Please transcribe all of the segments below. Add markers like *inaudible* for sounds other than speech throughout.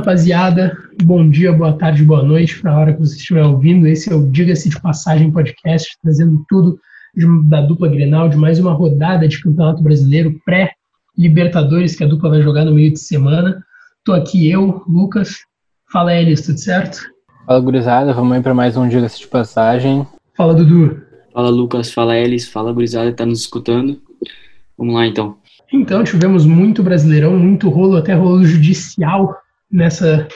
Rapaziada, bom dia, boa tarde, boa noite para a hora que você estiver ouvindo. Esse é o Diga-se de Passagem podcast, trazendo tudo de, da dupla Grenal, de mais uma rodada de Campeonato Brasileiro pré-Libertadores que a dupla vai jogar no meio de semana. Tô aqui eu, Lucas. Fala Elis, tudo certo? Fala gurizada, vamos aí para mais um Diga-se de Passagem. Fala Dudu. Fala Lucas, fala Elis, fala gurizada que tá nos escutando. Vamos lá então. Então, tivemos muito brasileirão, muito rolo, até rolo judicial nessa,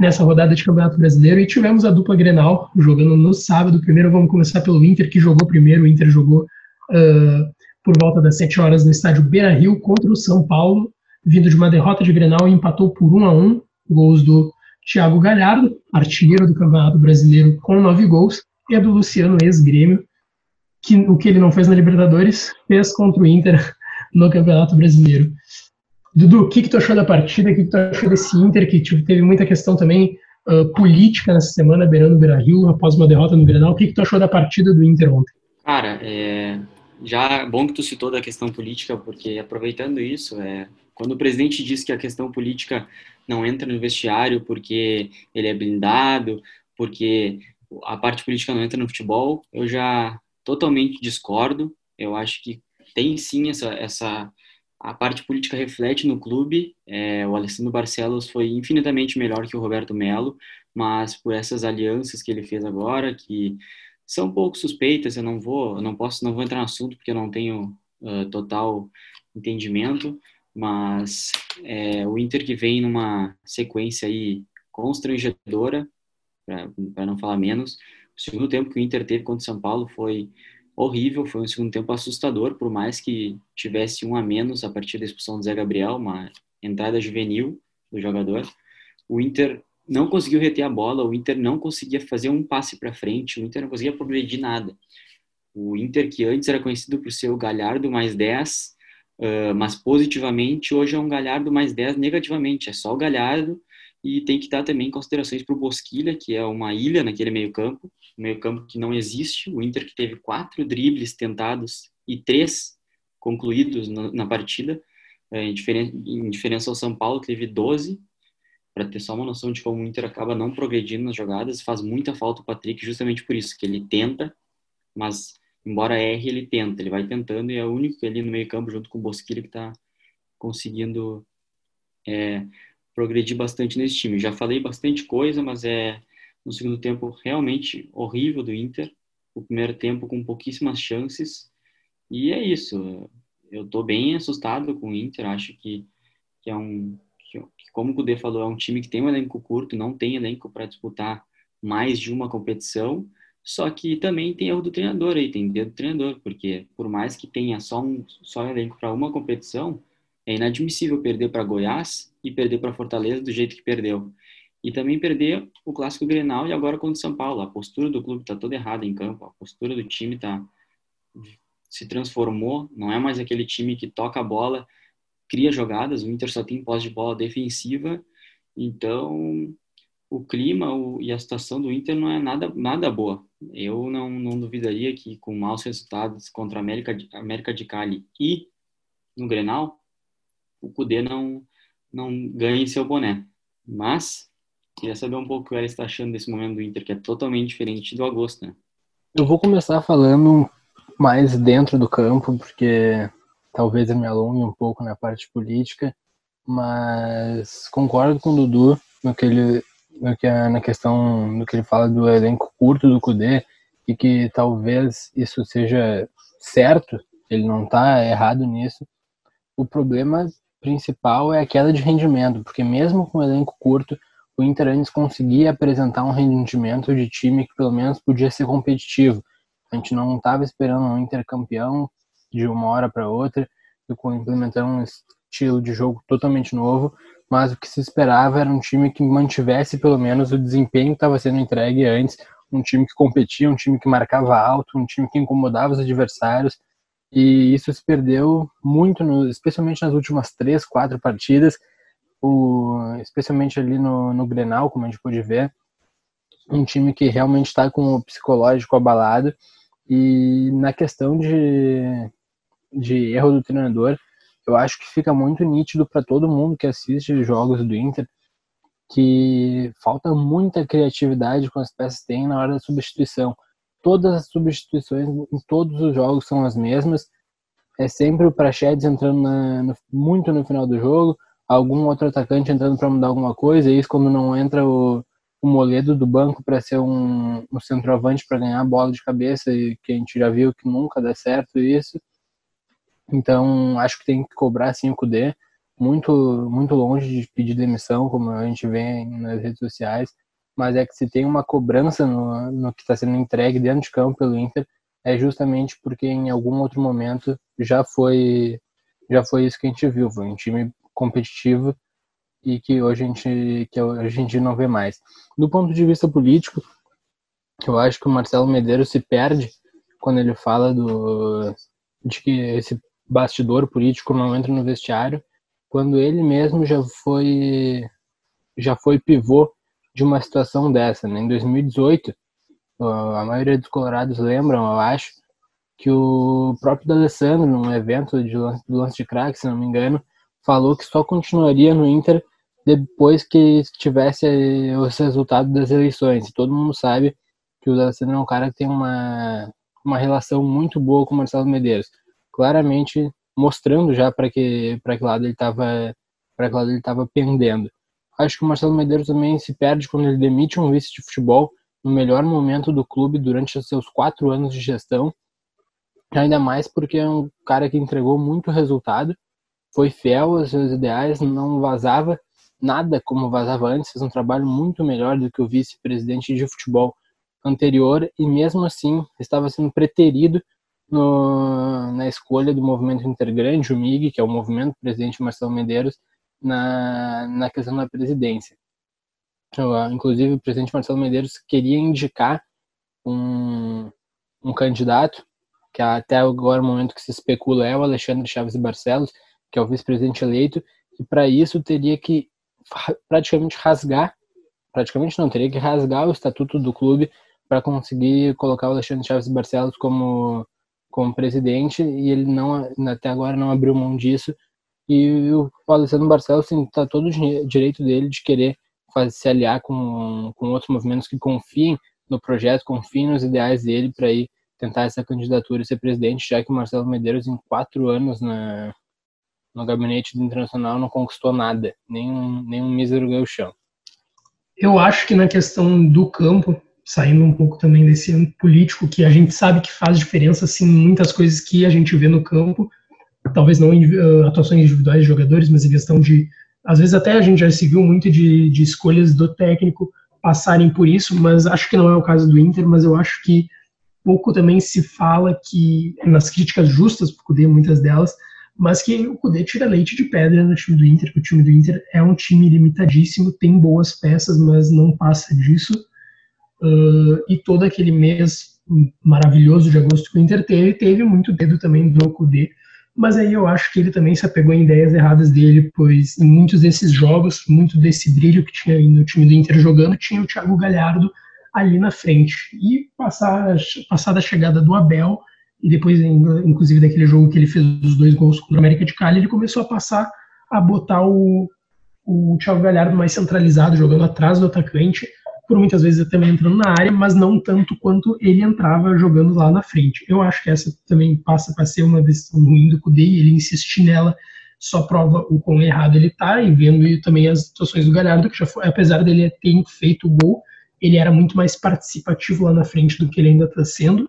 nessa rodada de Campeonato Brasileiro e tivemos a dupla Grenal jogando no sábado. Primeiro vamos começar pelo Inter, que jogou primeiro. O Inter jogou uh, por volta das 7 horas no estádio Beira-Rio contra o São Paulo, vindo de uma derrota de Grenal e empatou por 1 a 1 gols do Thiago Galhardo, artilheiro do Campeonato Brasileiro com nove gols, e a do Luciano, ex-grêmio, que o que ele não fez na Libertadores, fez contra o Inter no Campeonato Brasileiro. Dudu, o que, que tu achou da partida? O que, que tu achou desse Inter, que tipo, teve muita questão também uh, política nessa semana, beirando o Beira-Rio, após uma derrota no Grenal. O que, que tu achou da partida do Inter ontem? Cara, é... já bom que tu citou da questão política, porque aproveitando isso, é... quando o presidente diz que a questão política não entra no vestiário porque ele é blindado, porque a parte política não entra no futebol, eu já totalmente discordo. Eu acho que tem sim essa, essa a parte política reflete no clube. É, o Alessandro Barcelos foi infinitamente melhor que o Roberto Melo, mas por essas alianças que ele fez agora, que são um pouco suspeitas, eu não vou, não posso, não vou entrar no assunto porque eu não tenho uh, total entendimento, mas é, o Inter que vem numa sequência aí constrangedora, para não falar menos, o segundo tempo que o Inter teve contra o São Paulo foi horrível, foi um segundo tempo assustador, por mais que tivesse um a menos a partir da expulsão do Zé Gabriel, uma entrada juvenil do jogador. O Inter não conseguiu reter a bola, o Inter não conseguia fazer um passe para frente, o Inter não conseguia progredir nada. O Inter, que antes era conhecido por ser o Galhardo mais 10, uh, mas positivamente, hoje é um Galhardo mais 10 negativamente. É só o Galhardo e tem que dar também considerações para o Bosquilha, que é uma ilha naquele meio-campo, um meio-campo que não existe. O Inter que teve quatro dribles tentados e três concluídos na, partida, é, em, diferença, em diferença ao São Paulo, que teve 12. Para ter só uma noção de como o Inter acaba não progredindo nas jogadas, faz muita falta o Patrick, justamente por isso, que ele tenta, mas embora erre, ele tenta, ele vai tentando e é o único ali no meio-campo, junto com o Bosquilha, que está conseguindo. É, progredi bastante nesse time. Já falei bastante coisa, mas é no segundo tempo realmente horrível do Inter. O primeiro tempo com pouquíssimas chances. E é isso. Eu estou bem assustado com o Inter. Acho que, que é um. Que, como o Kudê falou, é um time que tem um elenco curto, não tem elenco para disputar mais de uma competição. Só que também tem erro do treinador aí, tem dedo do treinador, porque por mais que tenha só um só elenco para uma competição, é inadmissível perder para Goiás e perder para Fortaleza do jeito que perdeu. E também perder o clássico Grenal e agora contra o São Paulo. A postura do clube está toda errada em campo. A postura do time tá se transformou. Não é mais aquele time que toca a bola, cria jogadas. O Inter só tem posse de bola defensiva. Então, o clima o, e a situação do Inter não é nada, nada boa. Eu não, não duvidaria que com maus resultados contra a América, América de Cali e no Grenal, o Cudê não, não ganhe seu boné. Mas, queria saber um pouco o que o Elis está achando desse momento do Inter, que é totalmente diferente do Agosto, né? Eu vou começar falando mais dentro do campo, porque talvez eu me alongue um pouco na parte política, mas concordo com o Dudu no que ele, no que, na questão no que ele fala do elenco curto do Cudê, e que talvez isso seja certo, ele não está errado nisso. O problema principal é a queda de rendimento, porque mesmo com o elenco curto, o Inter antes conseguia apresentar um rendimento de time que pelo menos podia ser competitivo. A gente não estava esperando um Inter campeão de uma hora para outra, implementando um estilo de jogo totalmente novo, mas o que se esperava era um time que mantivesse pelo menos o desempenho que estava sendo entregue antes, um time que competia, um time que marcava alto, um time que incomodava os adversários, e isso se perdeu muito, no, especialmente nas últimas três, quatro partidas, o, especialmente ali no, no Grenal, como a gente pôde ver, um time que realmente está com o psicológico abalado e na questão de, de erro do treinador, eu acho que fica muito nítido para todo mundo que assiste jogos do Inter que falta muita criatividade com as peças que tem na hora da substituição. Todas as substituições em todos os jogos são as mesmas. É sempre o Prachedes entrando na, no, muito no final do jogo, algum outro atacante entrando para mudar alguma coisa, e isso quando não entra o, o Moledo do banco para ser um, um centroavante para ganhar a bola de cabeça, e que a gente já viu que nunca dá certo isso. Então, acho que tem que cobrar sim o muito, muito longe de pedir demissão, como a gente vê nas redes sociais, mas é que se tem uma cobrança no, no que está sendo entregue dentro de campo pelo Inter, é justamente porque em algum outro momento já foi já foi isso que a gente viu, foi um time competitivo e que hoje a gente que a gente não vê mais. Do ponto de vista político, eu acho que o Marcelo Medeiros se perde quando ele fala do de que esse bastidor político não entra no vestiário quando ele mesmo já foi já foi pivô de uma situação dessa, né? Em 2018, a maioria dos colorados lembram, eu acho, que o próprio D'Alessandro, num evento de do lance de crack, se não me engano, falou que só continuaria no Inter depois que tivesse os resultados das eleições. Todo mundo sabe que o D'Alessandro é um cara que tem uma, uma relação muito boa com o Marcelo Medeiros. Claramente mostrando já para que para que lado ele estava para que lado ele estava pendendo. Acho que o Marcelo Medeiros também se perde quando ele demite um vice de futebol no melhor momento do clube durante os seus quatro anos de gestão. Ainda mais porque é um cara que entregou muito resultado, foi fiel aos seus ideais, não vazava nada como vazava antes, fez um trabalho muito melhor do que o vice-presidente de futebol anterior e mesmo assim estava sendo preterido no, na escolha do movimento intergrande, o MIG, que é o movimento presidente Marcelo Medeiros, na, na questão da presidência. Ah, inclusive, o presidente Marcelo Medeiros queria indicar um, um candidato, que até agora o momento que se especula é o Alexandre Chaves Barcelos, que é o vice-presidente eleito, e para isso teria que praticamente rasgar, praticamente não, teria que rasgar o estatuto do clube para conseguir colocar o Alexandre Chaves Barcelos como como presidente e ele não até agora não abriu mão disso. E o Alessandro Barcelos está todo o direito dele de querer fazer, se aliar com, com outros movimentos que confiem no projeto, confiem nos ideais dele para ir tentar essa candidatura e ser presidente, já que o Marcelo Medeiros em quatro anos na, no gabinete internacional não conquistou nada, nem um, nem um mísero chão. Eu acho que na questão do campo, saindo um pouco também desse âmbito político, que a gente sabe que faz diferença, assim, muitas coisas que a gente vê no campo, talvez não uh, atuações individuais de jogadores, mas em questão de, às vezes até a gente já se viu muito de, de escolhas do técnico passarem por isso, mas acho que não é o caso do Inter, mas eu acho que pouco também se fala que, nas críticas justas, por Cudê, muitas delas, mas que o Cudê tira leite de pedra no time do Inter, que o time do Inter é um time limitadíssimo, tem boas peças, mas não passa disso, Uh, e todo aquele mês maravilhoso de agosto que o Inter teve, teve muito dedo também do Kudê, mas aí eu acho que ele também se apegou em ideias erradas dele, pois em muitos desses jogos, muito desse brilho que tinha no time do Inter jogando, tinha o Thiago Galhardo ali na frente. E passar, passada a chegada do Abel, e depois, inclusive, daquele jogo que ele fez os dois gols contra o América de Cali, ele começou a passar a botar o, o Thiago Galhardo mais centralizado, jogando atrás do atacante, por muitas vezes também entrando na área, mas não tanto quanto ele entrava jogando lá na frente. Eu acho que essa também passa para ser uma decisão ruim do Kudê, ele insistir nela só prova o quão errado ele está e vendo também as situações do Galhardo, que já foi, apesar dele ter feito o gol, ele era muito mais participativo lá na frente do que ele ainda está sendo,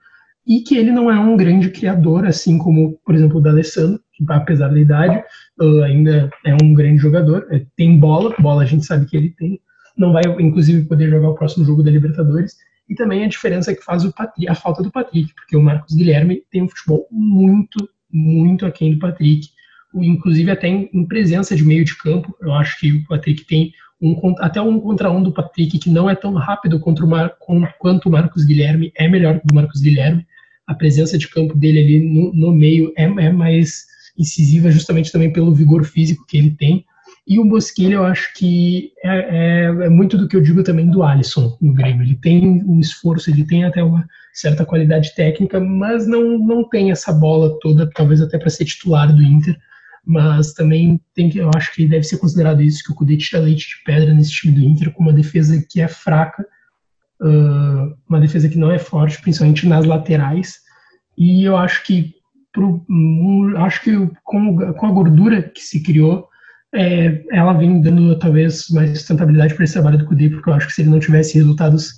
e que ele não é um grande criador, assim como, por exemplo, o D'Alessandro, que apesar da idade, uh, ainda é um grande jogador, é, tem bola, bola a gente sabe que ele tem, não vai, inclusive, poder jogar o próximo jogo da Libertadores. E também a diferença que faz o Patrick, a falta do Patrick, porque o Marcos Guilherme tem um futebol muito, muito aquém do Patrick, inclusive até em, em presença de meio de campo. Eu acho que o Patrick tem um, até um contra um do Patrick que não é tão rápido contra o Mar, com, quanto o Marcos Guilherme, é melhor que o Marcos Guilherme. A presença de campo dele ali no, no meio é, é mais incisiva, justamente também pelo vigor físico que ele tem. E o Bosquilha, eu acho que é, é, é, muito do que eu digo também do Alisson no Grêmio. Ele tem um esforço, ele tem até uma certa qualidade técnica, mas não, não tem essa bola toda, talvez até para ser titular do Inter. mas também tem que, eu acho que deve ser considerado isso, que o Cudê tira leite de pedra nesse time do Inter com uma defesa que é fraca, uma defesa que não é forte, principalmente nas laterais, e eu acho que pro, um, acho que com, com a gordura que se criou, é, ela vem dando talvez mais sustentabilidade para esse trabalho do Cudê, porque eu acho que se ele não tivesse resultados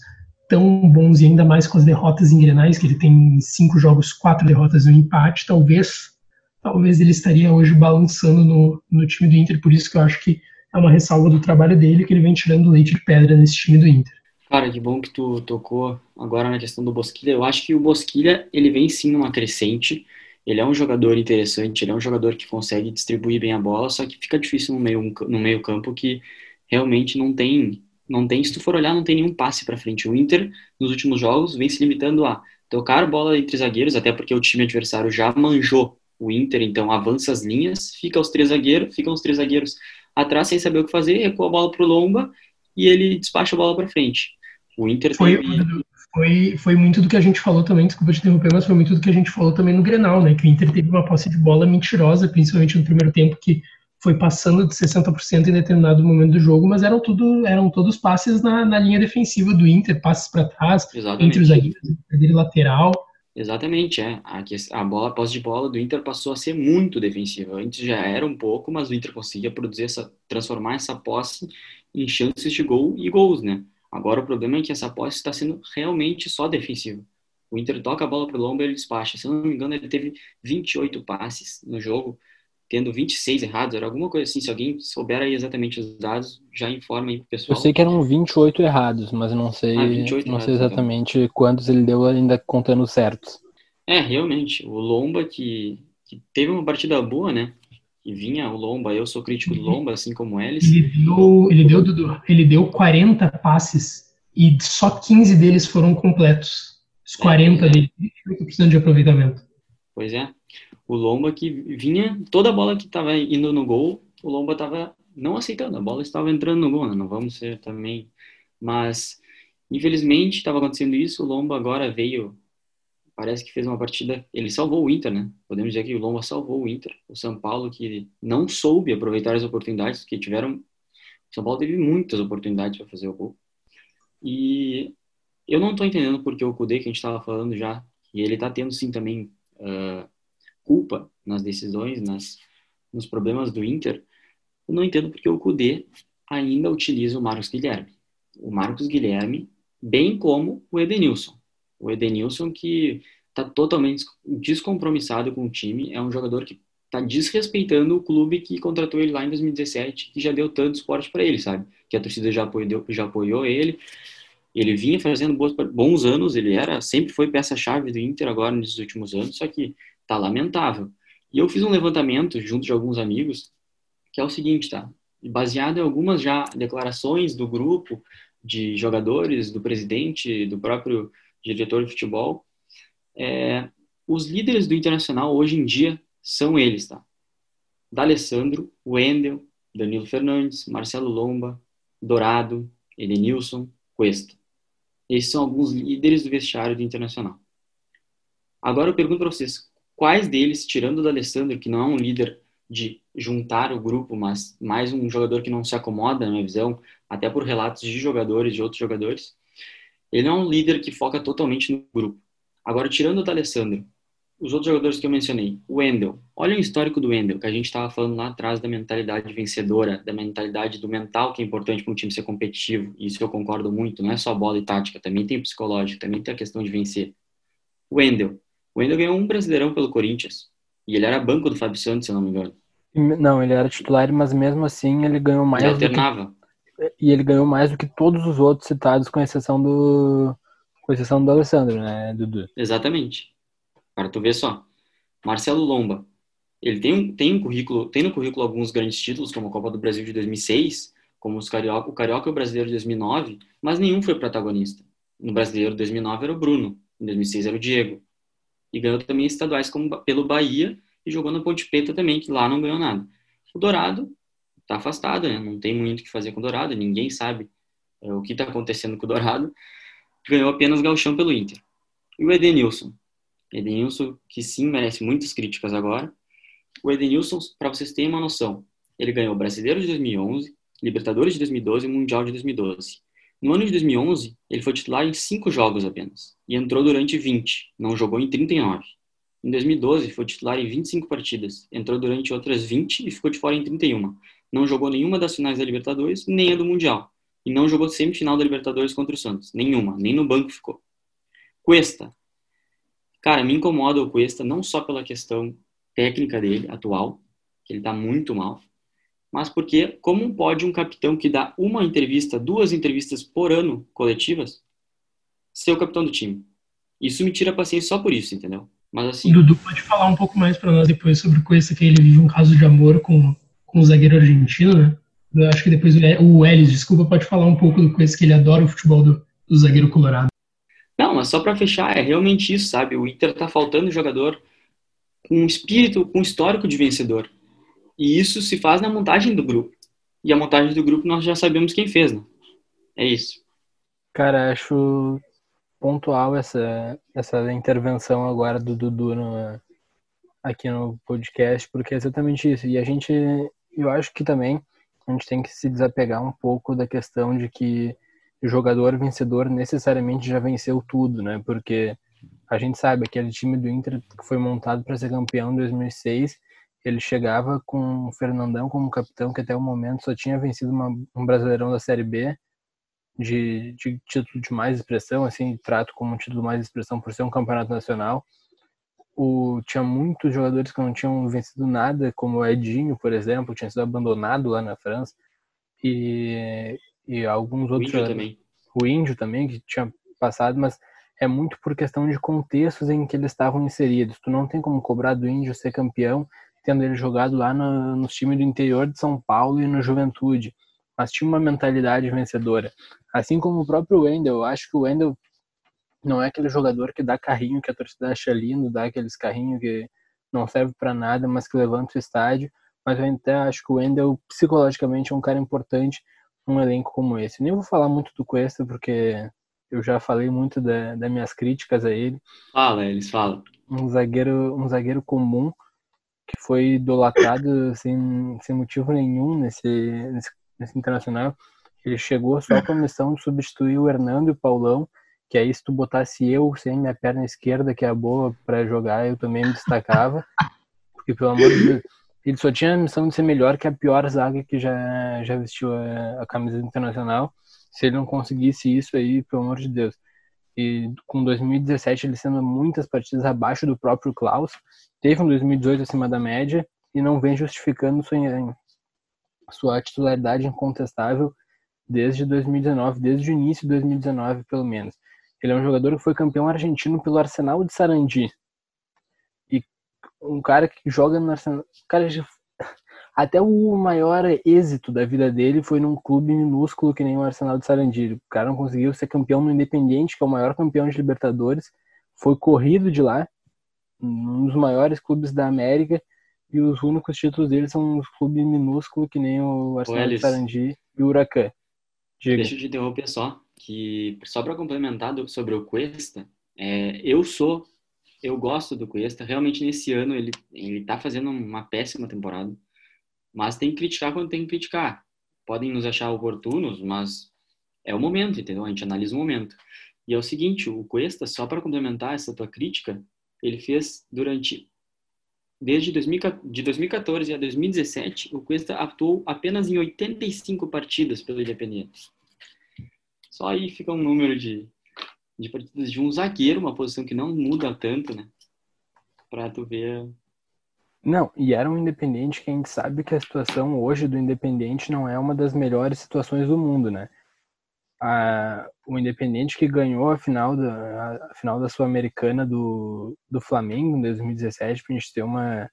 tão bons e ainda mais com as derrotas em Grenais, que ele tem cinco jogos, quatro derrotas e um empate, talvez talvez ele estaria hoje balançando no, no time do Inter, por isso que eu acho que é uma ressalva do trabalho dele, que ele vem tirando leite de pedra nesse time do Inter. Cara, que bom que tu tocou agora na questão do Bosquilha. Eu acho que o Bosquilha, ele vem sim numa crescente. Ele é um jogador interessante, ele é um jogador que consegue distribuir bem a bola, só que fica difícil no meio, no meio campo que realmente não tem, não tem, se tu for olhar, não tem nenhum passe para frente. O Inter, nos últimos jogos, vem se limitando a tocar bola entre zagueiros, até porque o time adversário já manjou o Inter, então avança as linhas, fica os três zagueiros, ficam os três zagueiros atrás sem saber o que fazer, recua a bola pro Lomba e ele despacha a bola para frente. O Inter foi, teve... foi, foi muito do que a gente falou também, desculpa te interromper, mas foi muito do que a gente falou também no Grenal, né? Que o Inter teve uma posse de bola mentirosa, principalmente no primeiro tempo, que foi passando de 60% em determinado momento do jogo, mas eram tudo eram todos passes na, na linha defensiva do Inter, passes para trás, Exatamente. entre os zagueiros, lateral. Exatamente, é. A, a bola, a posse de bola do Inter passou a ser muito defensiva. Antes já era um pouco, mas o Inter conseguia produzir essa, transformar essa posse em chances de gol e gols, né? Agora o problema é que essa posse está sendo realmente só defensiva. O Inter toca a bola para o Lomba e ele despacha. Se eu não me engano, ele teve 28 passes no jogo, tendo 26 errados, era alguma coisa assim. Se alguém souber aí exatamente os dados, já informa aí pro pessoal. Eu sei que eram 28 errados, mas não sei, ah, não errados, sei então. exatamente então. quantos ele deu ainda contando certos. É, realmente. O Lomba que, que teve uma partida boa, né? Que vinha o Lomba, eu sou crítico do Lomba, assim como eles. Ele deu, ele deu, Dudu, ele deu 40 passes e só 15 deles foram completos. Os 40 é, é. dele, 28% de aproveitamento. Pois é o Lomba que vinha, toda a bola que estava indo no gol, o Lomba estava não aceitando, a bola estava entrando no gol, né? não vamos ser também, mas infelizmente estava acontecendo isso, o Lomba agora veio, parece que fez uma partida, ele salvou o Inter, né? Podemos dizer que o Lomba salvou o Inter, o São Paulo que não soube aproveitar as oportunidades que tiveram, o São Paulo teve muitas oportunidades para fazer o gol. E eu não estou entendendo porque o Kudê, que a gente estava falando já, e ele está tendo sim também uh, culpa nas decisões, nas, nos problemas do Inter, eu não entendo porque o Cudê ainda utiliza o Marcos Guilherme. O Marcos Guilherme, bem como o Edenilson. O Edenilson que está totalmente descompromissado com o time, é um jogador que está desrespeitando o clube que contratou ele lá em 2017, que já deu tanto esporte para ele, sabe? Que a torcida já apoiou, já apoiou ele. Ele vinha fazendo bons, bons anos, ele era sempre foi peça-chave do Inter agora nesses últimos anos, só que tá lamentável. E eu fiz um levantamento junto de alguns amigos, que é o seguinte, tá? Baseado em algumas já declarações do grupo de jogadores, do presidente, do próprio diretor de futebol, é, os líderes do Internacional hoje em dia são eles, tá? D'Alessandro, Wendel, Danilo Fernandes, Marcelo Lomba, Dourado, Edenilson, Cuesta. Esses são alguns líderes do vestiário do Internacional. Agora eu pergunto para vocês, quais deles, tirando o da Alessandro, que não é um líder de juntar o grupo, mas mais um jogador que não se acomoda, na minha visão, até por relatos de jogadores, de outros jogadores, ele não é um líder que foca totalmente no grupo. Agora, tirando o da Alessandro, os outros jogadores que eu mencionei, o Wendel, olha o histórico do Wendel, que a gente estava falando lá atrás da mentalidade vencedora, da mentalidade do mental que é importante para um time ser competitivo, isso eu concordo muito, não é só bola e tática, também tem psicológico, também tem a questão de vencer. O Wendel, o Wendel ganhou um brasileirão pelo Corinthians. E ele era banco do Fábio Santos, se eu não me engano. Não, ele era titular, mas mesmo assim ele ganhou mais. Ele alternava. E ele ganhou mais do que todos os outros citados, com exceção do. Com exceção do Alessandro, né, Dudu? Exatamente. Para tu ver só. Marcelo Lomba. Ele tem, um, tem um currículo, tem no currículo alguns grandes títulos, como a Copa do Brasil de 2006, como os Carioca, o Carioca e o Brasileiro de 2009, mas nenhum foi protagonista. No Brasileiro de 2009 era o Bruno, em 2006 era o Diego, e ganhou também estaduais como pelo Bahia e jogou na Ponte Preta também, que lá não ganhou nada. O Dourado está afastado, né? não tem muito o que fazer com o Dourado, ninguém sabe é, o que está acontecendo com o Dourado. Ganhou apenas galchão pelo Inter. E o Edenilson. Edenilson, que sim merece muitas críticas agora, O Edenilson, para vocês terem uma noção, ele ganhou Brasileiro de 2011, Libertadores de 2012 e Mundial de 2012. No ano de 2011, ele foi titular em 5 jogos apenas e entrou durante 20, não jogou em 39. Em 2012, foi titular em 25 partidas, entrou durante outras 20 e ficou de fora em 31. Não jogou nenhuma das finais da Libertadores, nem a do Mundial. E não jogou semifinal da Libertadores contra o Santos. Nenhuma, nem no banco ficou. Cuesta. Cara, me incomoda o Cuesta não só pela questão técnica dele, atual, que ele tá muito mal, mas porque como pode um capitão que dá uma entrevista, duas entrevistas por ano coletivas, ser o capitão do time? Isso me tira a paciência só por isso, entendeu? Mas assim. Dudu pode falar um pouco mais para nós depois sobre o Cuesta, que ele vive um caso de amor com, o zagueiro argentino, né? Eu acho que depois o Elis, desculpa, pode falar um pouco do Cuesta, que ele adora o futebol do, do zagueiro colorado. Não, mas só para fechar, é realmente isso, sabe? O Inter tá faltando jogador com espírito, com histórico de vencedor. E isso se faz na montagem do grupo. E a montagem do grupo nós já sabemos quem fez, né? É isso. Cara, acho pontual essa, essa intervenção agora do Dudu no, aqui no podcast, porque é exatamente isso. E a gente, eu acho que também a gente tem que se desapegar um pouco da questão de que o jogador vencedor necessariamente já venceu tudo, né? Porque a gente sabe aquele time do Inter que foi montado para ser campeão em 2006 ele chegava com o Fernandão como capitão, que até o momento só tinha vencido uma, um Brasileirão da Série B, de, de título de mais expressão, assim, trato como um título de mais expressão por ser um campeonato nacional. O, tinha muitos jogadores que não tinham vencido nada, como o Edinho, por exemplo, tinha sido abandonado lá na França, e, e alguns o outros. Índio também. O Índio também, que tinha passado, mas é muito por questão de contextos em que eles estavam inseridos. Tu não tem como cobrar do Índio ser campeão tendo ele jogado lá no, nos times do interior de São Paulo e no Juventude, mas tinha uma mentalidade vencedora. Assim como o próprio Wendel, eu acho que o Wendel não é aquele jogador que dá carrinho que a torcida acha lindo, dá aqueles carrinhos que não serve para nada, mas que levanta o estádio, mas eu até acho que o Wendel psicologicamente é um cara importante num elenco como esse. Nem vou falar muito do Cuesta, porque eu já falei muito da, das minhas críticas a ele. Fala, eles falam. Um zagueiro, um zagueiro comum, que foi idolatrado *laughs* sem, sem motivo nenhum nesse, nesse, nesse internacional. Ele chegou só com a missão de substituir o Hernando e o Paulão, que aí se tu botasse eu sem minha perna esquerda, que é boa para jogar, eu também me destacava. *laughs* Porque, pelo amor de Deus, ele só tinha a missão de ser melhor que a pior zaga que já, já vestiu a, a camisa internacional. Se ele não conseguisse isso aí, pelo amor de Deus. E com 2017 ele sendo muitas partidas abaixo do próprio Klaus, teve um 2018 acima da média e não vem justificando sua, sua titularidade incontestável desde 2019, desde o início de 2019 pelo menos. Ele é um jogador que foi campeão argentino pelo Arsenal de Sarandi. E um cara que joga no Arsenal, cara *laughs* até o maior êxito da vida dele foi num clube minúsculo que nem o Arsenal de Sarandi. O cara não conseguiu ser campeão no Independiente, que é o maior campeão de Libertadores. Foi corrido de lá, um dos maiores clubes da América. E os únicos títulos dele são um clube minúsculo que nem o Arsenal de Sarandi e o Huracan. Diga. Deixa eu te interromper só, que só para complementar sobre o Cuesta, é, eu sou, eu gosto do Cuesta. Realmente nesse ano ele ele tá fazendo uma péssima temporada mas tem que criticar quando tem que criticar. Podem nos achar oportunos, mas é o momento, entendeu? A gente analisa o momento. E é o seguinte, o Cuesta, só para complementar essa tua crítica, ele fez durante desde 2000, de 2014 a 2017, o Cuesta atuou apenas em 85 partidas pelo Independente. Só aí fica um número de, de partidas de um zagueiro, uma posição que não muda tanto, né? Para tu ver não, e era um Independente que a gente sabe que a situação hoje do Independente não é uma das melhores situações do mundo, né? A, o Independente que ganhou a final da, a final da Sul-Americana do, do Flamengo em 2017, pra gente ter uma,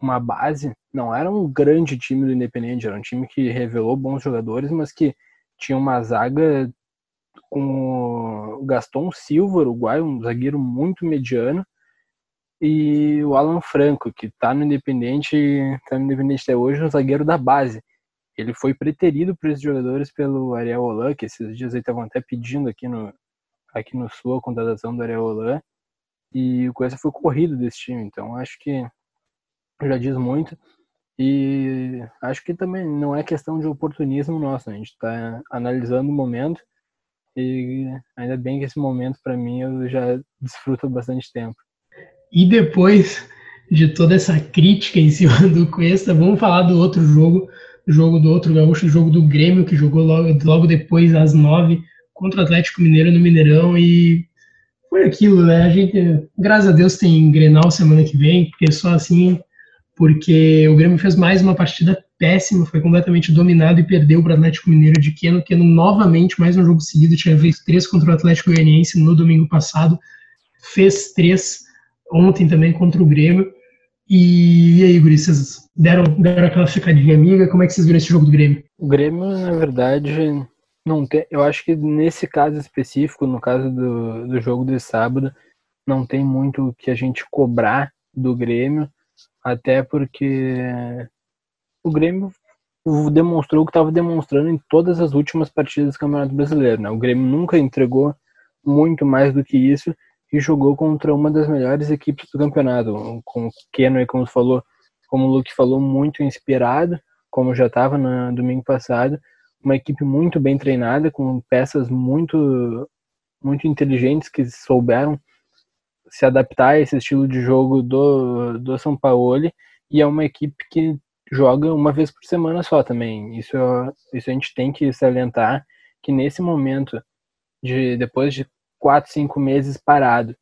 uma base, não era um grande time do Independente, era um time que revelou bons jogadores, mas que tinha uma zaga com o Gaston Silva, uruguai, um zagueiro muito mediano, e o Alan Franco, que está no Independente, tá no Independente até hoje, um zagueiro da base. Ele foi preterido por esses jogadores pelo Ariel Holan, que esses dias aí estavam até pedindo aqui no, aqui no Sul a contratação do Ariel Holan, e o Coisa foi corrido desse time, então acho que já diz muito. E acho que também não é questão de oportunismo nosso, né? a gente está analisando o momento e ainda bem que esse momento para mim eu já desfruto bastante tempo. E depois de toda essa crítica em cima do Cuesta, vamos falar do outro jogo, jogo do outro gaúcho, jogo do Grêmio, que jogou logo, logo depois, às nove, contra o Atlético Mineiro no Mineirão, e foi aquilo, né? A gente, graças a Deus, tem Grenal semana que vem, porque só assim, porque o Grêmio fez mais uma partida péssima, foi completamente dominado e perdeu para o Atlético Mineiro de Queno. Queno novamente, mais um jogo seguido, tinha feito três contra o Atlético Goianiense no domingo passado, fez três ontem também contra o Grêmio. E, e aí, Guri, vocês deram, deram aquela ficadinha amiga? Como é que vocês viram esse jogo do Grêmio? O Grêmio, na verdade, não tem. Eu acho que nesse caso específico, no caso do, do jogo de sábado, não tem muito o que a gente cobrar do Grêmio, até porque o Grêmio demonstrou o que estava demonstrando em todas as últimas partidas do Campeonato Brasileiro. Né? O Grêmio nunca entregou muito mais do que isso e jogou contra uma das melhores equipes do campeonato, com o Keno, como falou, como o Luke falou, muito inspirado, como já estava no domingo passado, uma equipe muito bem treinada, com peças muito muito inteligentes que souberam se adaptar a esse estilo de jogo do, do São Paulo e é uma equipe que joga uma vez por semana só também. Isso, isso a gente tem que salientar que nesse momento de depois de quatro, cinco meses parado,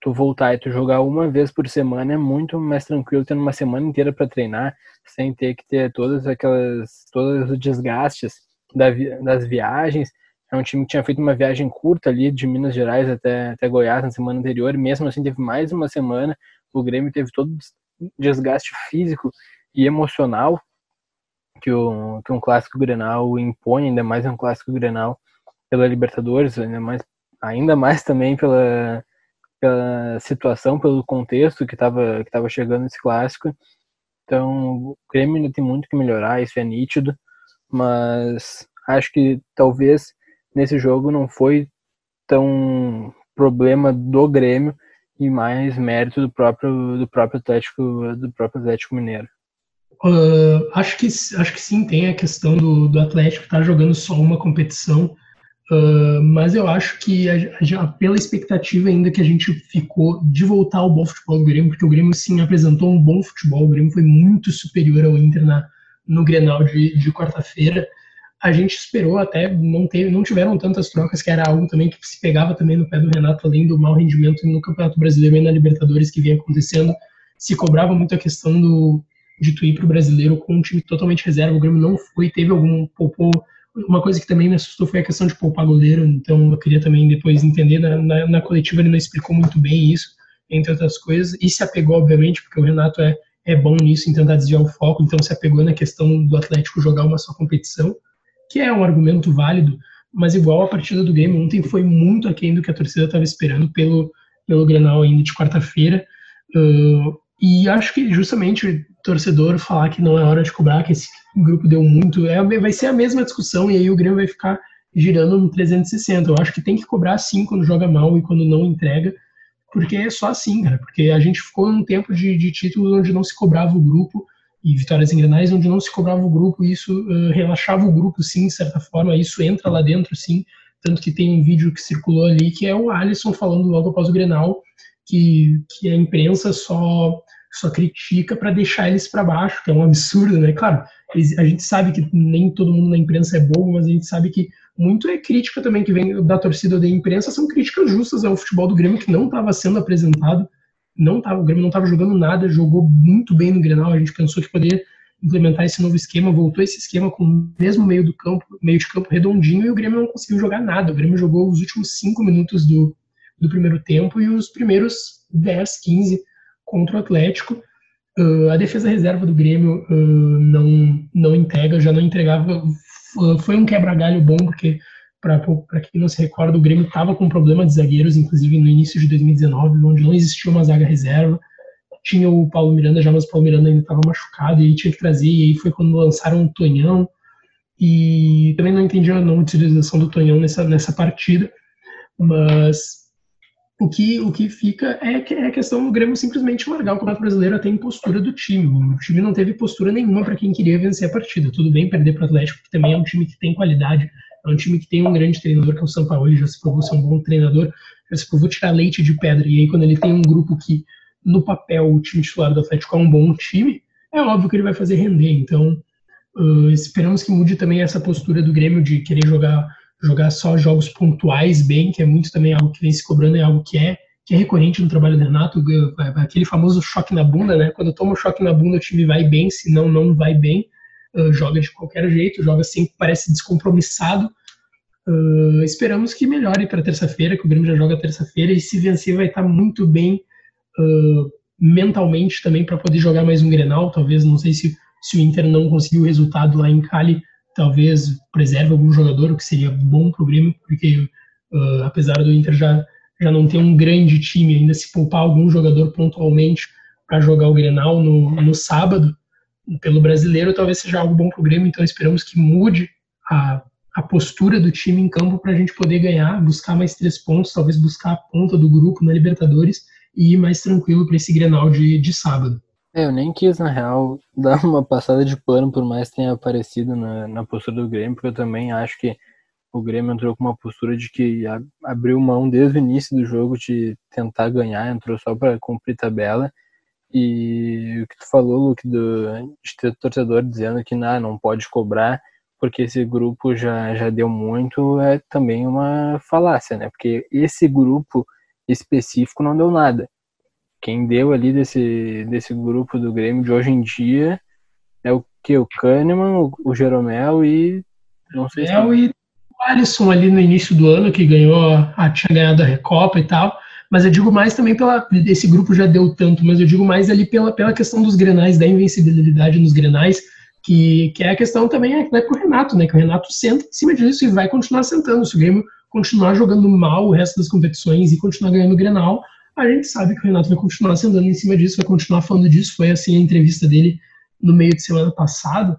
tu voltar e tu jogar uma vez por semana é muito mais tranquilo tendo uma semana inteira para treinar, sem ter que ter todas aquelas, todos os desgastes da, das viagens. É um time que tinha feito uma viagem curta ali de Minas Gerais até, até Goiás na semana anterior, mesmo assim teve mais uma semana. O Grêmio teve todo desgaste físico e emocional que, o, que um clássico Grenal impõe, ainda mais um clássico Grenal pela Libertadores, ainda mais ainda mais também pela, pela situação, pelo contexto que estava que tava chegando esse clássico. Então, o Grêmio ainda tem muito que melhorar, isso é nítido, mas acho que talvez nesse jogo não foi tão problema do Grêmio e mais mérito do próprio do próprio Atlético do próprio Atlético Mineiro. Uh, acho que acho que sim tem a questão do, do Atlético estar tá jogando só uma competição Uh, mas eu acho que a, a, pela expectativa ainda que a gente ficou de voltar ao bom futebol do Grêmio, porque o Grêmio sim apresentou um bom futebol, o Grêmio foi muito superior ao Inter na, no Grenal de, de quarta-feira. A gente esperou até, não, teve, não tiveram tantas trocas, que era algo também que se pegava também no pé do Renato, além do mau rendimento no Campeonato Brasileiro e na Libertadores que vinha acontecendo. Se cobrava muito a questão do, de tu ir para o brasileiro com um time totalmente reserva. O Grêmio não foi, teve algum poupou uma coisa que também me assustou foi a questão de poupar goleiro, então eu queria também depois entender. Na, na, na, coletiva ele não explicou muito bem isso, entre outras coisas, e se apegou, obviamente, porque o Renato é, é bom nisso, em tentar desviar o foco, então se apegou na questão do Atlético jogar uma só competição, que é um argumento válido, mas igual a partida do Grêmio ontem foi muito aquém do que a torcida estava esperando pelo, pelo Grenal ainda de quarta-feira. Uh, e acho que justamente o torcedor falar que não é hora de cobrar, que esse grupo deu muito, é, vai ser a mesma discussão e aí o Grêmio vai ficar girando no 360. Eu acho que tem que cobrar sim quando joga mal e quando não entrega, porque é só assim, cara. Porque a gente ficou num tempo de, de títulos onde não se cobrava o grupo e vitórias em granais onde não se cobrava o grupo e isso uh, relaxava o grupo sim, de certa forma. Isso entra lá dentro sim. Tanto que tem um vídeo que circulou ali que é o Alisson falando logo após o Grenal que, que a imprensa só só critica para deixar eles para baixo, que é um absurdo, né? Claro, a gente sabe que nem todo mundo na imprensa é bom, mas a gente sabe que muito é crítica também que vem da torcida da imprensa, são críticas justas ao futebol do Grêmio que não estava sendo apresentado, não tava, o Grêmio não estava jogando nada, jogou muito bem no Grenal, a gente pensou que poderia implementar esse novo esquema, voltou esse esquema com o mesmo meio do campo, meio de campo redondinho e o Grêmio não conseguiu jogar nada. O Grêmio jogou os últimos cinco minutos do, do primeiro tempo e os primeiros 10, 15 contra o Atlético. Uh, a defesa reserva do Grêmio uh, não, não entrega, já não entregava. Foi um quebra-galho bom, porque, para quem não se recorda, o Grêmio estava com problema de zagueiros, inclusive no início de 2019, onde não existia uma zaga reserva. Tinha o Paulo Miranda já, mas o Paulo Miranda ainda estava machucado, e aí tinha que trazer, e aí foi quando lançaram o Tonhão. E também não entendi a não utilização do Tonhão nessa, nessa partida, mas O que, o que fica é, é a questão do Grêmio simplesmente largar o Campeonato Brasileiro até em postura do time. O time não teve postura nenhuma para quem queria vencer a partida. Tudo bem perder para o Atlético, que também é um time que tem qualidade, é um time que tem um grande treinador, que é o São Paulo, ele já se provou ser um bom treinador, já se provou tirar leite de pedra. E aí, quando ele tem um grupo que, no papel, o time titular do Atlético é um bom time, é óbvio que ele vai fazer render. Então, uh, esperamos que mude também essa postura do Grêmio de querer jogar jogar só jogos pontuais bem, que é muito também algo que vem se cobrando, é algo que é, que é recorrente no trabalho do Renato, aquele famoso choque na bunda, né? Quando toma o choque na bunda, o time vai bem, se não, não vai bem, uh, joga de qualquer jeito, joga sempre, parece descompromissado. Uh, esperamos que melhore para terça-feira, que o Grêmio já joga terça-feira, e se vencer vai estar muito bem uh, mentalmente também para poder jogar mais um Grenal, talvez, não sei se, se o Inter não conseguiu o resultado lá em Cali, talvez preserve algum jogador, o que seria bom para o Grêmio, porque uh, apesar do Inter já, já não ter um grande time, ainda se poupar algum jogador pontualmente para jogar o Grenal no, no sábado, pelo brasileiro, talvez seja algo bom para o Grêmio, então esperamos que mude a, a postura do time em campo para a gente poder ganhar, buscar mais três pontos, talvez buscar a ponta do grupo na Libertadores e ir mais tranquilo para esse Grenal de, de sábado. É, eu nem quis, na real, *laughs* dar uma passada de pano, por mais que tenha aparecido na, na postura do Grêmio, porque eu também acho que o Grêmio entrou com uma postura de que abriu mão desde o início do jogo de tentar ganhar, entrou só para cumprir tabela. E o que tu falou, Luke, do, de ter torcedor dizendo que não, não pode cobrar porque esse grupo já, já deu muito, é também uma falácia, né? Porque esse grupo específico não deu nada. Quem deu ali desse, desse grupo do Grêmio de hoje em dia é o que? O Kahneman, o, o Jeromel e. Não sei se. É, e o Alisson ali no início do ano, que ganhou, a, tinha ganhado a Recopa e tal. Mas eu digo mais também pela. Esse grupo já deu tanto, mas eu digo mais ali pela, pela questão dos grenais, da invencibilidade nos grenais, que, que é a questão também é, é com o Renato, né? Que o Renato senta em cima disso e vai continuar sentando. Se o Grêmio continuar jogando mal o resto das competições e continuar ganhando o Grenal, a gente sabe que o Renato vai continuar se andando em cima disso, vai continuar falando disso. Foi assim a entrevista dele no meio de semana passado.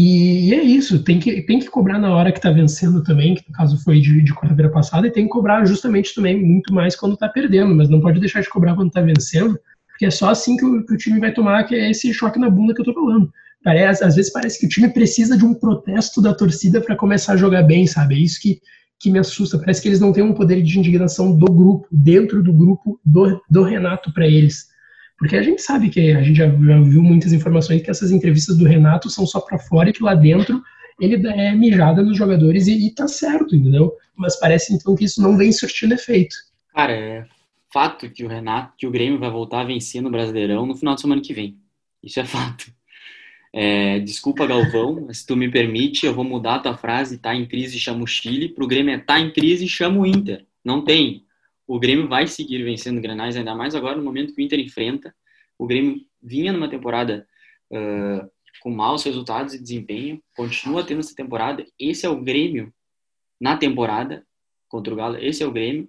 E, é isso, tem que, tem que cobrar na hora que tá vencendo também, que no caso foi de, de quarta-feira passada, e tem que cobrar justamente também muito mais quando tá perdendo, mas não pode deixar de cobrar quando tá vencendo, porque é só assim que o, que o time vai tomar, que é esse choque na bunda que eu tô falando. Parece, às vezes parece que o time precisa de um protesto da torcida para começar a jogar bem, sabe? É isso que, que me assusta. Parece que eles não têm um poder de indignação do grupo, dentro do grupo do, do Renato para eles. Porque a gente sabe que a gente já, viu muitas informações que essas entrevistas do Renato são só para fora e que lá dentro ele é mijada nos jogadores e, e tá certo, entendeu? Mas parece então que isso não vem surtindo efeito. Cara, é fato que o Renato, que o Grêmio vai voltar a vencer no Brasileirão no final de semana que vem. Isso é fato. É, desculpa, Galvão, *laughs* se tu me permite, eu vou mudar a tua frase, tá em crise, chama o Chile, pro Grêmio é tá em crise, chama o Inter. Não tem. O Grêmio vai seguir vencendo Granais, ainda mais agora no momento que o Inter enfrenta. O Grêmio vinha numa temporada uh, com maus resultados e desempenho, continua tendo essa temporada. Esse é o Grêmio na temporada contra o Galo, esse é o Grêmio.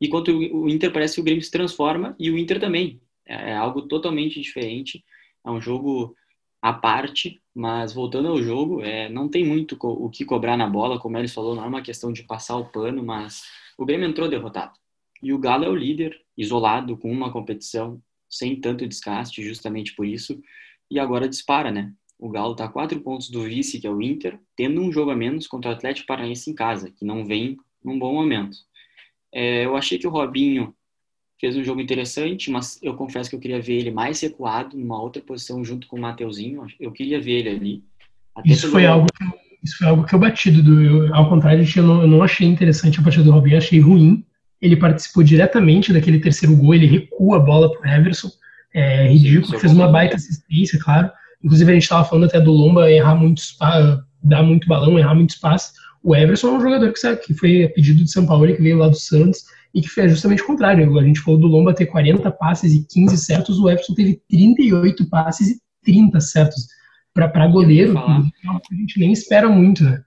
E contra o Inter parece que o Grêmio se transforma e o Inter também. É, é algo totalmente diferente. É um jogo à parte, mas voltando ao jogo, é, não tem muito o que cobrar na bola, como ele falou, não é uma questão de passar o pano, mas o Grêmio entrou derrotado. E o Galo é o líder, isolado, com uma competição, sem tanto desgaste, justamente por isso, e agora dispara, né? O Galo está a quatro pontos do vice, que é o Inter, tendo um jogo a menos contra o Atlético Paranaense em casa, que não vem num bom momento. É, eu achei que o Robinho fez um jogo interessante, mas eu confesso que eu queria ver ele mais recuado, numa outra posição, junto com o Mateuzinho. Eu queria ver ele ali. isso, foi algo que, isso foi algo que eu bati. Do, eu, ao contrário, eu não, eu não achei interessante a partida do Robinho, achei ruim. Ele participou diretamente daquele terceiro gol, ele recua a bola para o Everson. É ridículo, fez uma baita assistência, claro. Inclusive, a gente estava falando até do Lomba errar muito espaço, dar muito balão, errar muito espaço. O Everson é um jogador que, sabe, que foi pedido de São Paulo, que veio lá do Santos e que fez justamente o contrário. A gente falou do Lomba ter 40 passes e 15 certos, o Everson teve 38 passes e 30 certos. Para goleiro, a gente nem espera muito, né?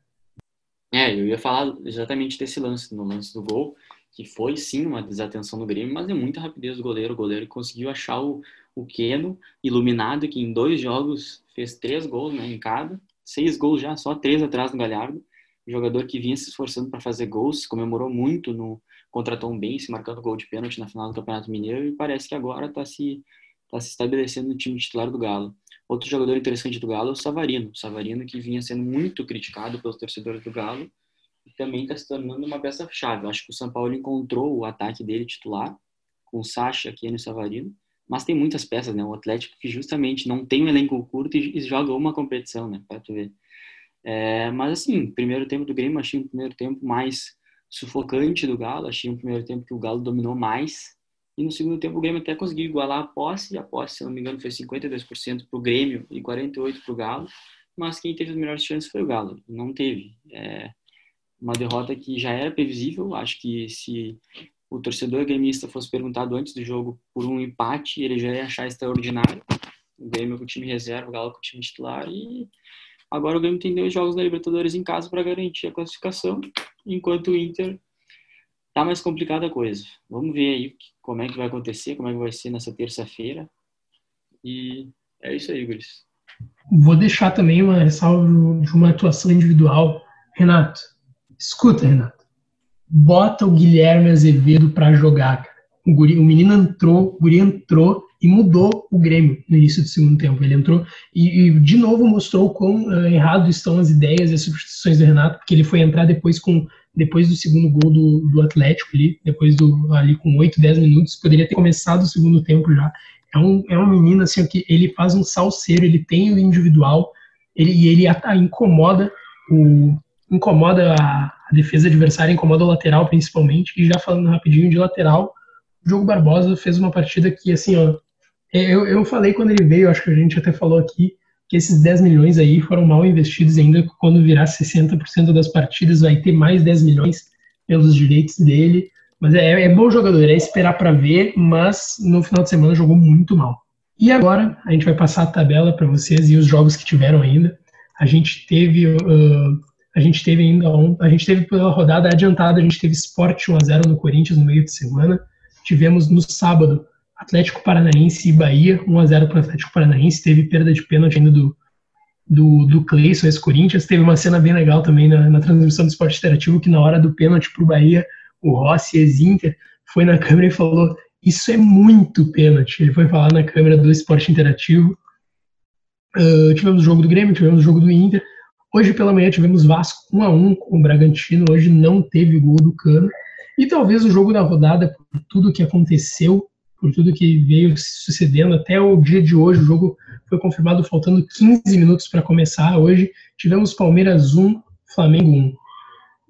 É, eu ia falar exatamente desse lance, no lance do gol, que foi sim uma desatenção do Grêmio, mas é muita rapidez do goleiro. O goleiro conseguiu achar o, o Keno iluminado, que em dois jogos fez três gols né, em cada, seis gols já, só três atrás do Galhardo. jogador que vinha se esforçando para fazer gols, comemorou muito no contra Tom Bense, marcando gol de pênalti na final do Campeonato Mineiro, e parece que agora está se, tá se estabelecendo no time titular do Galo. Outro jogador interessante do Galo é o Savarino. O Savarino que vinha sendo muito criticado pelos torcedores do Galo, também está se tornando uma peça-chave. Acho que o São Paulo encontrou o ataque dele titular, com o Sacha, aqui no Savarino, mas tem muitas peças, né? O Atlético que justamente não tem um elenco curto e, joga uma competição, né? Para tu ver. É, mas assim, primeiro tempo do Grêmio, achei um primeiro tempo mais sufocante do Galo, achei um primeiro tempo que o Galo dominou mais, e no segundo tempo o Grêmio até conseguiu igualar a posse, a posse, se não me engano, foi 52% para o Grêmio e 48% para o Galo, mas quem teve as melhores chances foi o Galo, não teve. É uma derrota que já era previsível, acho que se o torcedor gremista fosse perguntado antes do jogo por um empate, ele já ia achar extraordinário. O Grêmio com o time reserva, o Galo com o time titular e agora o Grêmio tem dois jogos da Libertadores em casa para garantir a classificação, enquanto o Inter tá mais complicada a coisa. Vamos ver aí como é que vai acontecer, como é que vai ser nessa terça-feira. E é isso aí, Guris. Vou deixar também uma ressalva de uma atuação individual. Renato, escuta, Renato bota o Guilherme Azevedo para jogar. Cara. O, guri, o menino entrou, o guri entrou e mudou o Grêmio no início do segundo tempo. Ele entrou e, e de novo mostrou quão uh, errado estão as ideias e as substituições do Renato, porque ele foi entrar depois com depois do segundo gol do, do Atlético ali, depois do ali com 8, 10 minutos, poderia ter começado o segundo tempo já. É um, é um menino assim que ele faz um salseiro, ele tem o individual, ele, e ele a, incomoda o incomoda a, defesa adversária, incomoda o lateral principalmente. E já falando rapidinho de lateral, o Diogo Barbosa fez uma partida que, assim, ó, eu, eu falei quando ele veio, acho que a gente até falou aqui, que esses 10 milhões aí foram mal investidos ainda, quando virar 60% das partidas vai ter mais 10 milhões pelos direitos dele. Mas é, é bom jogador, é esperar para ver, mas no final de semana jogou muito mal. E agora a gente vai passar a tabela para vocês e os jogos que tiveram ainda. A gente teve uh, a gente teve ainda a gente teve pela rodada adiantada, a gente teve Sport 1 a 0 no Corinthians no meio de semana. Tivemos no sábado Atlético Paranaense e Bahia 1 a 0 para o Atlético Paranaense. Teve perda de pênalti ainda do do, do Cleison, esse Corinthians. Teve uma cena bem legal também na, na transmissão do Esporte Interativo, que na hora do pênalti para o Bahia, o Rossi, ex-Inter, foi na câmera e falou: Isso é muito pênalti. Ele foi falar na câmera do Esporte Interativo. Uh, tivemos o jogo do Grêmio, tivemos o jogo do Inter. Hoje pela manhã tivemos Vasco 1 a 1 com o Bragantino, hoje não teve gol do Cano. E talvez o jogo da rodada, por tudo que aconteceu, por tudo que veio sucedendo até o dia de hoje, o jogo foi confirmado faltando 15 minutos para começar. Hoje tivemos Palmeiras 1, Flamengo 1.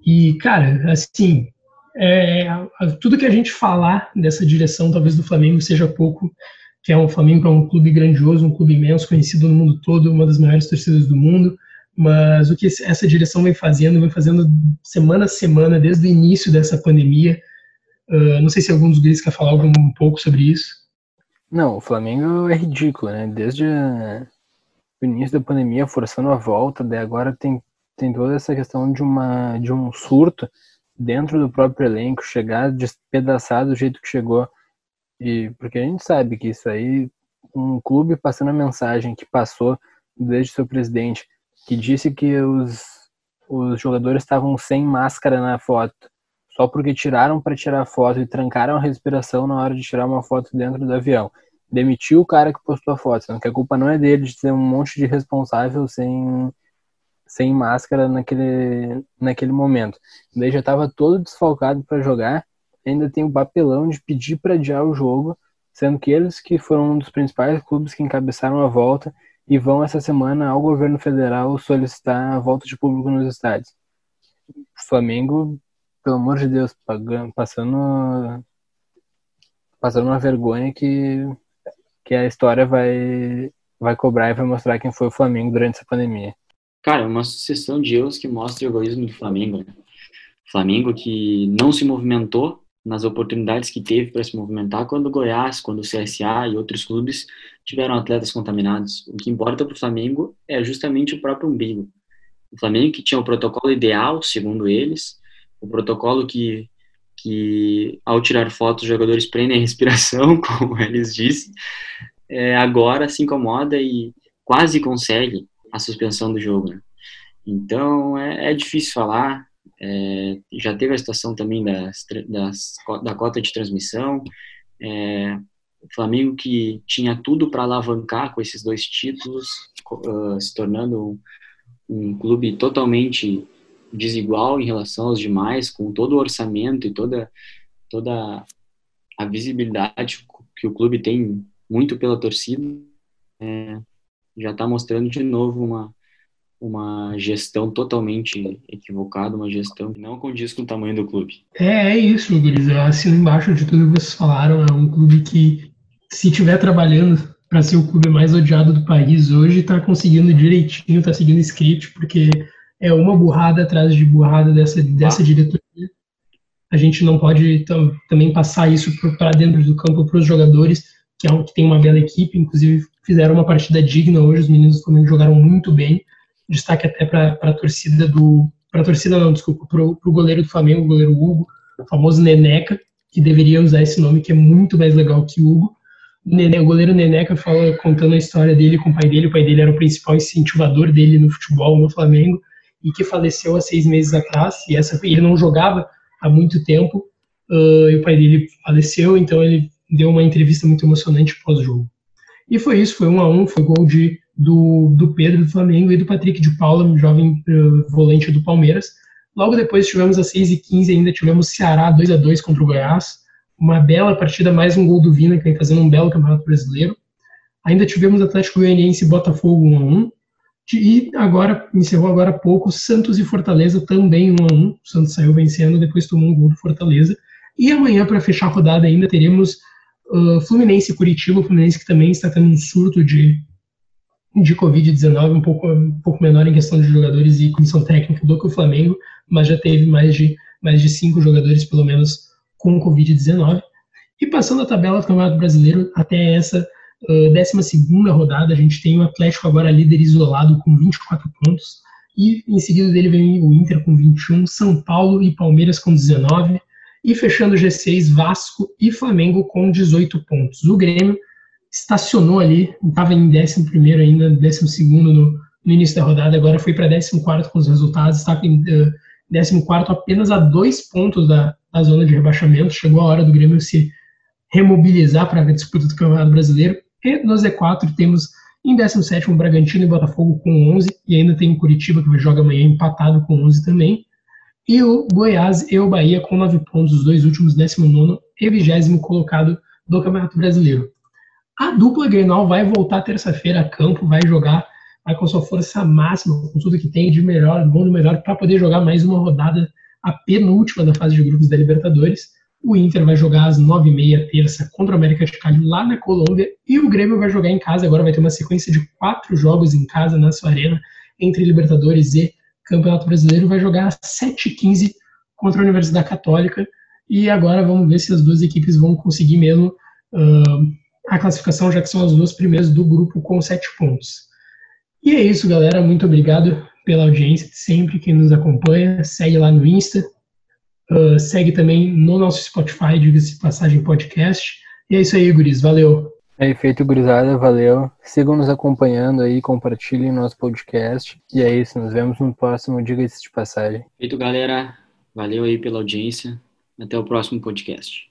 E, cara, assim, é, tudo que a gente falar dessa direção, talvez do Flamengo, seja pouco, que é um Flamengo é um clube grandioso, um clube imenso, conhecido no mundo todo, uma das maiores torcidas do mundo, mas o que essa direção vem fazendo, vem fazendo semana a semana, desde o início dessa pandemia. Uh, não sei se alguns deles quer falar algum, um pouco sobre isso. Não, o Flamengo é ridículo, né? Desde o início da pandemia, forçando a volta, daí agora tem, tem toda essa questão de, uma, de um surto dentro do próprio elenco, chegar despedaçado do jeito que chegou. E porque a gente sabe que isso aí, um clube passando a mensagem que passou desde seu presidente, que disse que os, os jogadores estavam sem máscara na foto, só porque tiraram para tirar foto e trancaram a respiração na hora de tirar uma foto dentro do avião. Demitiu o cara que postou a foto, sendo que a culpa não é dele de ter um monte de responsável sem, sem máscara naquele, naquele momento. Daí já estava todo desfalcado para jogar, ainda tem o papelão de pedir para adiar o jogo, sendo que eles que foram um dos principais clubes que encabeçaram a volta e vão essa semana ao governo federal solicitar a volta de público nos estádios. Flamengo, pelo amor de Deus, pagando, passando passando uma vergonha que que a história vai vai cobrar e vai mostrar quem foi o Flamengo durante essa pandemia. Cara, é uma sucessão de erros que mostra o egoísmo do Flamengo. Né? Flamengo que não se movimentou nas oportunidades que teve para se movimentar quando o Goiás, quando o CSA e outros clubes tiveram atletas contaminados. O que importa para o Flamengo é justamente o próprio umbigo. O Flamengo que tinha o protocolo ideal, segundo eles, o protocolo que, que ao tirar fotos os jogadores prendem a respiração, *laughs* como eles dizem, é, agora se incomoda e quase consegue a suspensão do jogo. Né? Então é, é difícil falar. É, já teve a situação também das, das, da cota de transmissão. É, o Flamengo que tinha tudo para alavancar com esses dois títulos, uh, se tornando um, um, clube totalmente desigual em relação aos demais, com todo o orçamento e toda, toda a visibilidade que o clube tem muito pela torcida, é, já está mostrando de novo uma, uma gestão totalmente equivocada, uma gestão que não condiz com o tamanho do clube. É, é isso, Guris. Eu assino embaixo de tudo que vocês falaram. É um clube que, se estiver trabalhando para ser o clube mais odiado do país hoje, está conseguindo direitinho, está seguindo script, porque é uma burrada atrás de burrada dessa, dessa ah. diretoria. A gente não pode também passar isso para dentro do campo para os jogadores, que, é um, que tem uma bela equipe, inclusive fizeram uma partida digna hoje, os meninos Flamengo jogaram muito bem destaque até para a torcida do. Para a torcida, não, desculpa, para o goleiro do Flamengo, o goleiro Hugo, o famoso Neneca, que deveria usar esse nome, que é muito mais legal que Hugo. O, o goleiro Neneca fala, contando a história dele com o pai dele. O pai dele era o principal incentivador dele no futebol, no Flamengo, e que faleceu há seis meses atrás. E essa, ele não jogava há muito tempo, uh, e o pai dele faleceu, então ele deu uma entrevista muito emocionante pós-jogo. E foi isso, foi um a um, foi gol de do, do Pedro do Flamengo e do Patrick de Paula, jovem uh, volante do Palmeiras. Logo depois tivemos às 6h15 ainda tivemos Ceará 2 a 2 contra o Goiás. Uma bela partida, mais um gol do Vina, que vem fazendo um belo campeonato brasileiro. Ainda tivemos Atlético Goianiense e Botafogo 1 a 1 E agora, encerrou agora há pouco, Santos e Fortaleza também 1 a 1 O Santos saiu vencendo, depois tomou um gol do Fortaleza. E amanhã, para fechar a rodada, ainda teremos uh, Fluminense e Curitiba. O Fluminense que também está tendo um surto de de Covid-19 um pouco, um pouco menor em questão de jogadores e comissão técnica do que o Flamengo, mas já teve mais de, mais de cinco jogadores, pelo menos, com Covid-19. E passando a tabela do Campeonato Brasileiro até essa uh, 12 rodada, a gente tem o Atlético agora líder isolado com 24 pontos, e em seguida dele vem o Inter com 21, São Paulo e Palmeiras com 19, e fechando o G6, Vasco e Flamengo com 18 pontos. O Grêmio estacionou ali, estava em 11 ainda, 12 no, no início da rodada, agora foi para 14 com os resultados, está em uh, eh, 14 apenas a dois pontos da, da zona de rebaixamento. Chegou a hora do Grêmio se remobilizar para a disputa do Campeonato Brasileiro. E no Z4 temos em 17 o Bragantino e Botafogo com 11, e ainda tem o Curitiba que joga amanhã empatado com 11 também. E o Goiás e o Bahia com 9 pontos, os dois últimos, 19 e 20 colocado do Campeonato Brasileiro. A dupla Grenal vai voltar terça-feira a campo, vai jogar, vai com sua força máxima, com tudo que tem de melhor, bom do melhor, para poder jogar mais uma rodada, a penúltima da fase de grupos da Libertadores. O Inter vai jogar às 9h30 terça contra o América de Cali lá na Colômbia e o Grêmio vai jogar em casa. Agora vai ter uma sequência de quatro jogos em casa na sua arena entre Libertadores e Campeonato Brasileiro. Vai jogar às 7h15 contra a Universidade Católica e agora vamos ver se as duas equipes vão conseguir mesmo uh, a classificação, já que são as duas primeiras do grupo com sete pontos. E é isso, galera. Muito obrigado pela audiência sempre quem nos acompanha. Segue lá no Insta. Uh, segue também no nosso Spotify, diga-se passagem podcast. E é isso aí, Guris. Valeu. É feito, gurizada. Valeu. Sigam nos acompanhando aí, compartilhem nosso podcast. E é isso. Nos vemos no próximo Diga-se de Passagem. Feito, galera. Valeu aí pela audiência. Até o próximo podcast.